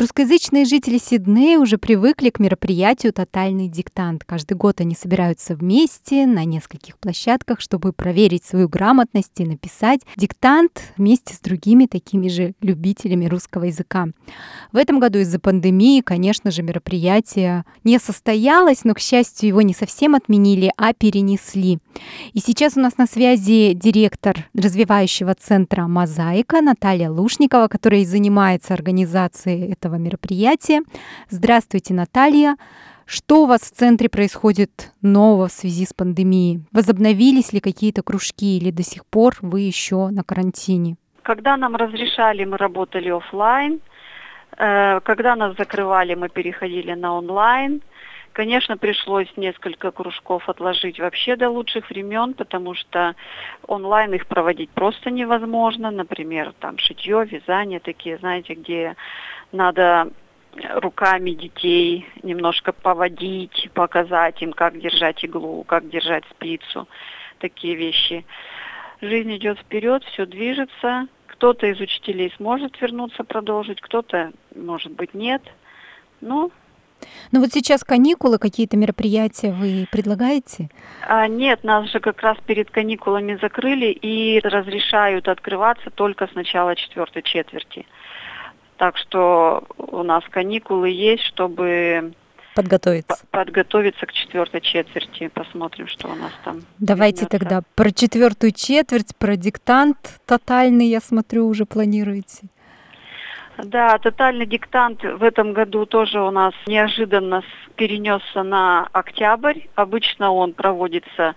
Русскоязычные жители Сиднея уже привыкли к мероприятию «Тотальный диктант». Каждый год они собираются вместе на нескольких площадках, чтобы проверить свою грамотность и написать диктант вместе с другими такими же любителями русского языка. В этом году из-за пандемии, конечно же, мероприятие не состоялось, но, к счастью, его не совсем отменили, а перенесли. И сейчас у нас на связи директор развивающего центра «Мозаика» Наталья Лушникова, которая занимается организацией этого мероприятия. Здравствуйте, Наталья. Что у вас в центре происходит нового в связи с пандемией? Возобновились ли какие-то кружки или до сих пор вы еще на карантине? Когда нам разрешали, мы работали офлайн. Э, когда нас закрывали, мы переходили на онлайн. Конечно, пришлось несколько кружков отложить вообще до лучших времен, потому что онлайн их проводить просто невозможно. Например, там шитье, вязание, такие, знаете, где надо руками детей немножко поводить, показать им, как держать иглу, как держать спицу, такие вещи. Жизнь идет вперед, все движется. Кто-то из учителей сможет вернуться, продолжить, кто-то, может быть, нет. Ну, ну вот сейчас каникулы, какие-то мероприятия вы предлагаете? А, нет, нас же как раз перед каникулами закрыли и разрешают открываться только с начала четвертой четверти. Так что у нас каникулы есть, чтобы подготовиться. Подготовиться к четвертой четверти. Посмотрим, что у нас там. Давайте вернется. тогда про четвертую четверть, про диктант тотальный, я смотрю, уже планируете. Да, тотальный диктант в этом году тоже у нас неожиданно перенесся на октябрь. Обычно он проводится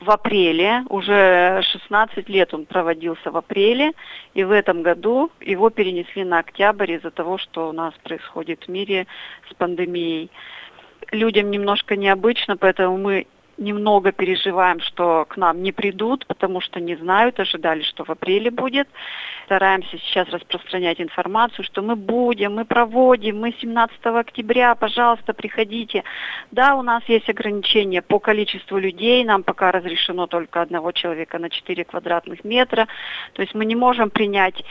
в апреле, уже 16 лет он проводился в апреле, и в этом году его перенесли на октябрь из-за того, что у нас происходит в мире с пандемией. Людям немножко необычно, поэтому мы немного переживаем, что к нам не придут, потому что не знают, ожидали, что в апреле будет. Стараемся сейчас распространять информацию, что мы будем, мы проводим, мы 17 октября, пожалуйста, приходите. Да, у нас есть ограничения по количеству людей, нам пока разрешено только одного человека на 4 квадратных метра, то есть мы не можем принять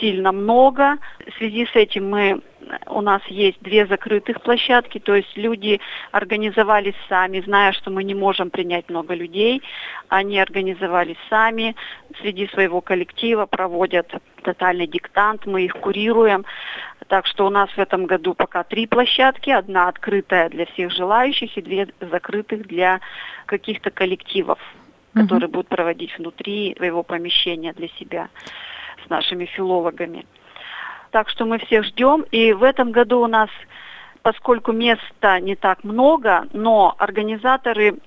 сильно много. В связи с этим мы у нас есть две закрытых площадки, то есть люди организовались сами, зная, что мы не можем принять много людей, они организовались сами, среди своего коллектива проводят тотальный диктант, мы их курируем. Так что у нас в этом году пока три площадки, одна открытая для всех желающих и две закрытых для каких-то коллективов, которые uh-huh. будут проводить внутри своего помещения для себя с нашими филологами. Так что мы всех ждем. И в этом году у нас, поскольку места не так много, но организаторы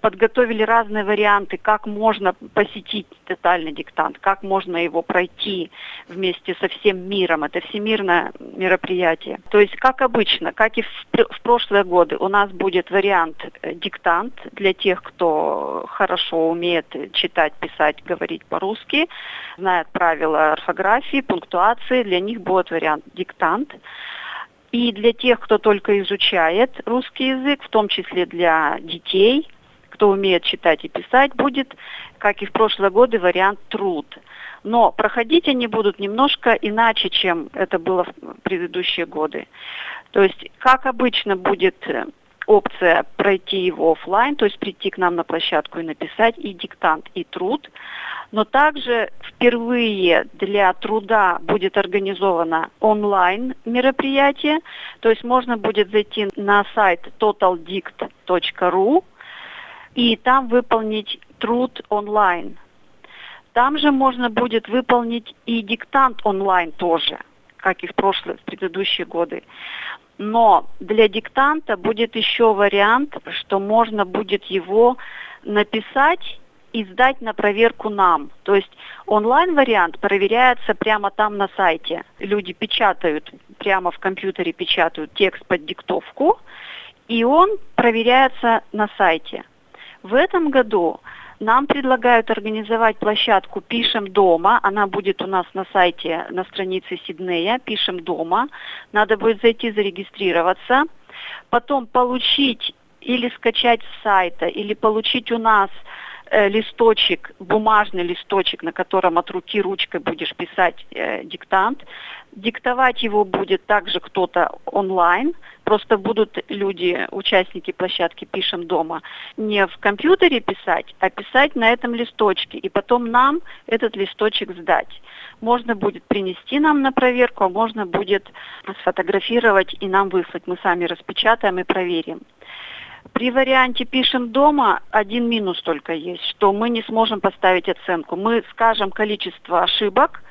подготовили разные варианты, как можно посетить тотальный диктант, как можно его пройти вместе со всем миром. Это всемирное мероприятие. То есть, как обычно, как и в, в прошлые годы, у нас будет вариант э, диктант для тех, кто хорошо умеет читать, писать, говорить по-русски, знает правила орфографии, пунктуации. Для них будет вариант диктант. И для тех, кто только изучает русский язык, в том числе для детей – кто умеет читать и писать, будет, как и в прошлые годы, вариант труд. Но проходить они будут немножко иначе, чем это было в предыдущие годы. То есть, как обычно будет э, опция пройти его офлайн, то есть прийти к нам на площадку и написать и диктант, и труд. Но также впервые для труда будет организовано онлайн мероприятие, то есть можно будет зайти на сайт totaldict.ru и там выполнить труд онлайн. Там же можно будет выполнить и диктант онлайн тоже, как и в прошлые, в предыдущие годы. Но для диктанта будет еще вариант, что можно будет его написать и сдать на проверку нам. То есть онлайн-вариант проверяется прямо там на сайте. Люди печатают, прямо в компьютере печатают текст под диктовку, и он проверяется на сайте. В этом году нам предлагают организовать площадку «Пишем дома». Она будет у нас на сайте, на странице Сиднея «Пишем дома». Надо будет зайти зарегистрироваться. потом получить или скачать с сайта, или получить у нас листочек, бумажный листочек, на котором от руки ручкой будешь писать э, диктант. Диктовать его будет также кто-то онлайн, просто будут люди, участники площадки «Пишем дома», не в компьютере писать, а писать на этом листочке, и потом нам этот листочек сдать. Можно будет принести нам на проверку, а можно будет сфотографировать и нам выслать. Мы сами распечатаем и проверим. При варианте пишем дома один минус только есть, что мы не сможем поставить оценку. Мы скажем количество ошибок,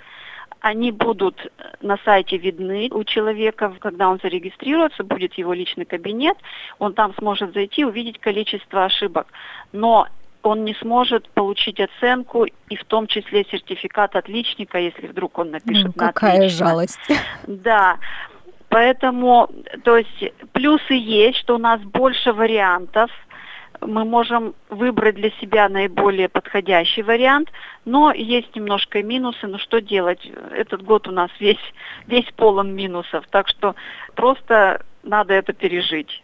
они будут на сайте видны у человека, когда он зарегистрируется, будет его личный кабинет, он там сможет зайти, увидеть количество ошибок. Но он не сможет получить оценку и в том числе сертификат отличника, если вдруг он напишет ну, на какая отлично. жалость. Да. Поэтому, то есть плюсы есть, что у нас больше вариантов, мы можем выбрать для себя наиболее подходящий вариант, но есть немножко минусы, но что делать? Этот год у нас весь, весь полон минусов, так что просто надо это пережить.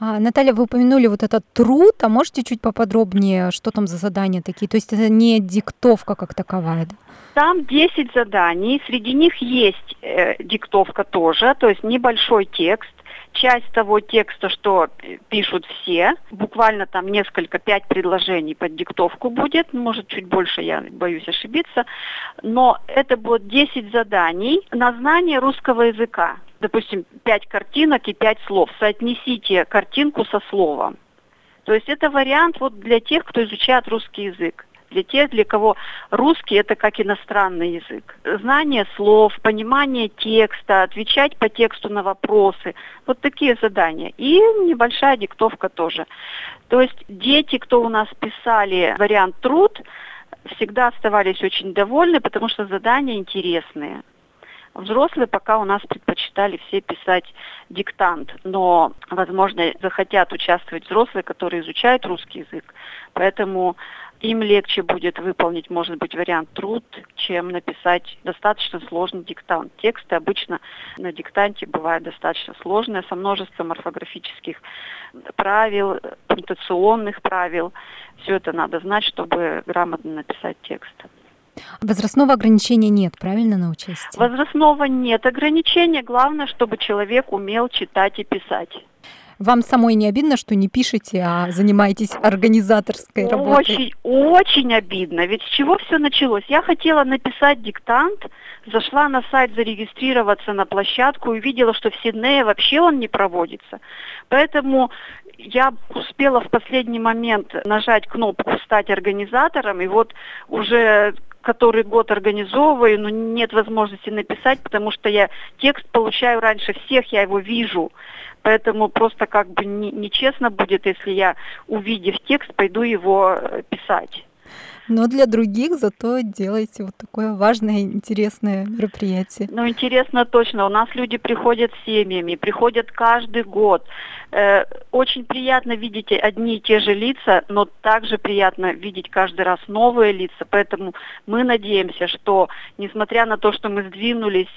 А, Наталья, вы упомянули вот этот труд, а можете чуть поподробнее, что там за задания такие? То есть это не диктовка как таковая, да? Там 10 заданий, среди них есть э, диктовка тоже, то есть небольшой текст, часть того текста, что пишут все, буквально там несколько, пять предложений под диктовку будет, может чуть больше, я боюсь ошибиться, но это будет 10 заданий на знание русского языка. Допустим, 5 картинок и 5 слов. Соотнесите картинку со словом. То есть это вариант вот для тех, кто изучает русский язык для тех, для кого русский это как иностранный язык. Знание слов, понимание текста, отвечать по тексту на вопросы. Вот такие задания. И небольшая диктовка тоже. То есть дети, кто у нас писали вариант труд, всегда оставались очень довольны, потому что задания интересные. Взрослые пока у нас предпочитали все писать диктант, но, возможно, захотят участвовать взрослые, которые изучают русский язык. Поэтому им легче будет выполнить, может быть, вариант труд, чем написать достаточно сложный диктант. Тексты обычно на диктанте бывают достаточно сложные, со множеством орфографических правил, пунктуационных правил. Все это надо знать, чтобы грамотно написать текст. Возрастного ограничения нет, правильно на участие? Возрастного нет ограничения. Главное, чтобы человек умел читать и писать. Вам самой не обидно, что не пишете, а занимаетесь организаторской работой? Очень, очень обидно. Ведь с чего все началось? Я хотела написать диктант, зашла на сайт зарегистрироваться на площадку и увидела, что в Сиднее вообще он не проводится. Поэтому я успела в последний момент нажать кнопку «Стать организатором», и вот уже который год организовываю, но нет возможности написать, потому что я текст получаю раньше всех, я его вижу. Поэтому просто как бы нечестно будет, если я, увидев текст, пойду его э, писать. Но для других зато делаете вот такое важное, интересное мероприятие. Ну, интересно точно. У нас люди приходят с семьями, приходят каждый год. Э, очень приятно видеть одни и те же лица, но также приятно видеть каждый раз новые лица. Поэтому мы надеемся, что, несмотря на то, что мы сдвинулись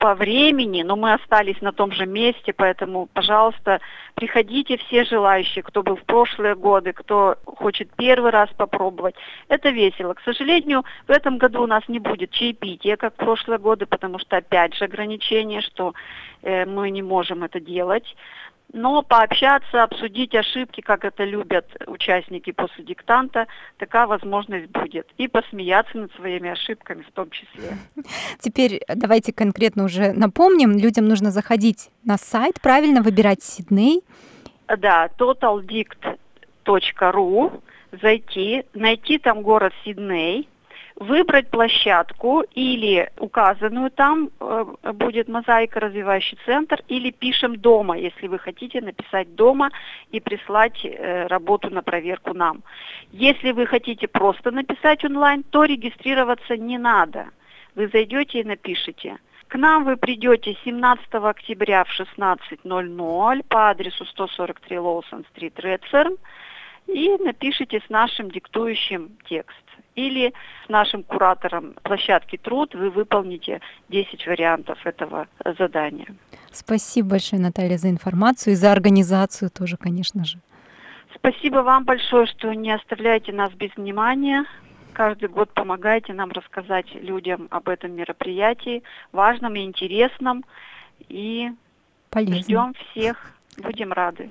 по времени, но мы остались на том же месте, поэтому, пожалуйста, приходите все желающие, кто был в прошлые годы, кто хочет первый раз попробовать. Это весело. К сожалению, в этом году у нас не будет чаепития, как в прошлые годы, потому что опять же ограничение, что э, мы не можем это делать но пообщаться, обсудить ошибки, как это любят участники после диктанта, такая возможность будет. И посмеяться над своими ошибками в том числе. Теперь давайте конкретно уже напомним, людям нужно заходить на сайт, правильно выбирать Сидней. Да, totaldict.ru, зайти, найти там город Сидней, выбрать площадку или указанную там э, будет мозаика развивающий центр или пишем дома, если вы хотите написать дома и прислать э, работу на проверку нам. Если вы хотите просто написать онлайн, то регистрироваться не надо. Вы зайдете и напишите. К нам вы придете 17 октября в 16.00 по адресу 143 Лоусон-стрит, Редферн. И напишите с нашим диктующим текст. Или с нашим куратором площадки «Труд» вы выполните 10 вариантов этого задания. Спасибо большое, Наталья, за информацию и за организацию тоже, конечно же. Спасибо вам большое, что не оставляете нас без внимания. Каждый год помогаете нам рассказать людям об этом мероприятии, важном и интересном. И Полезно. ждем всех. Будем рады.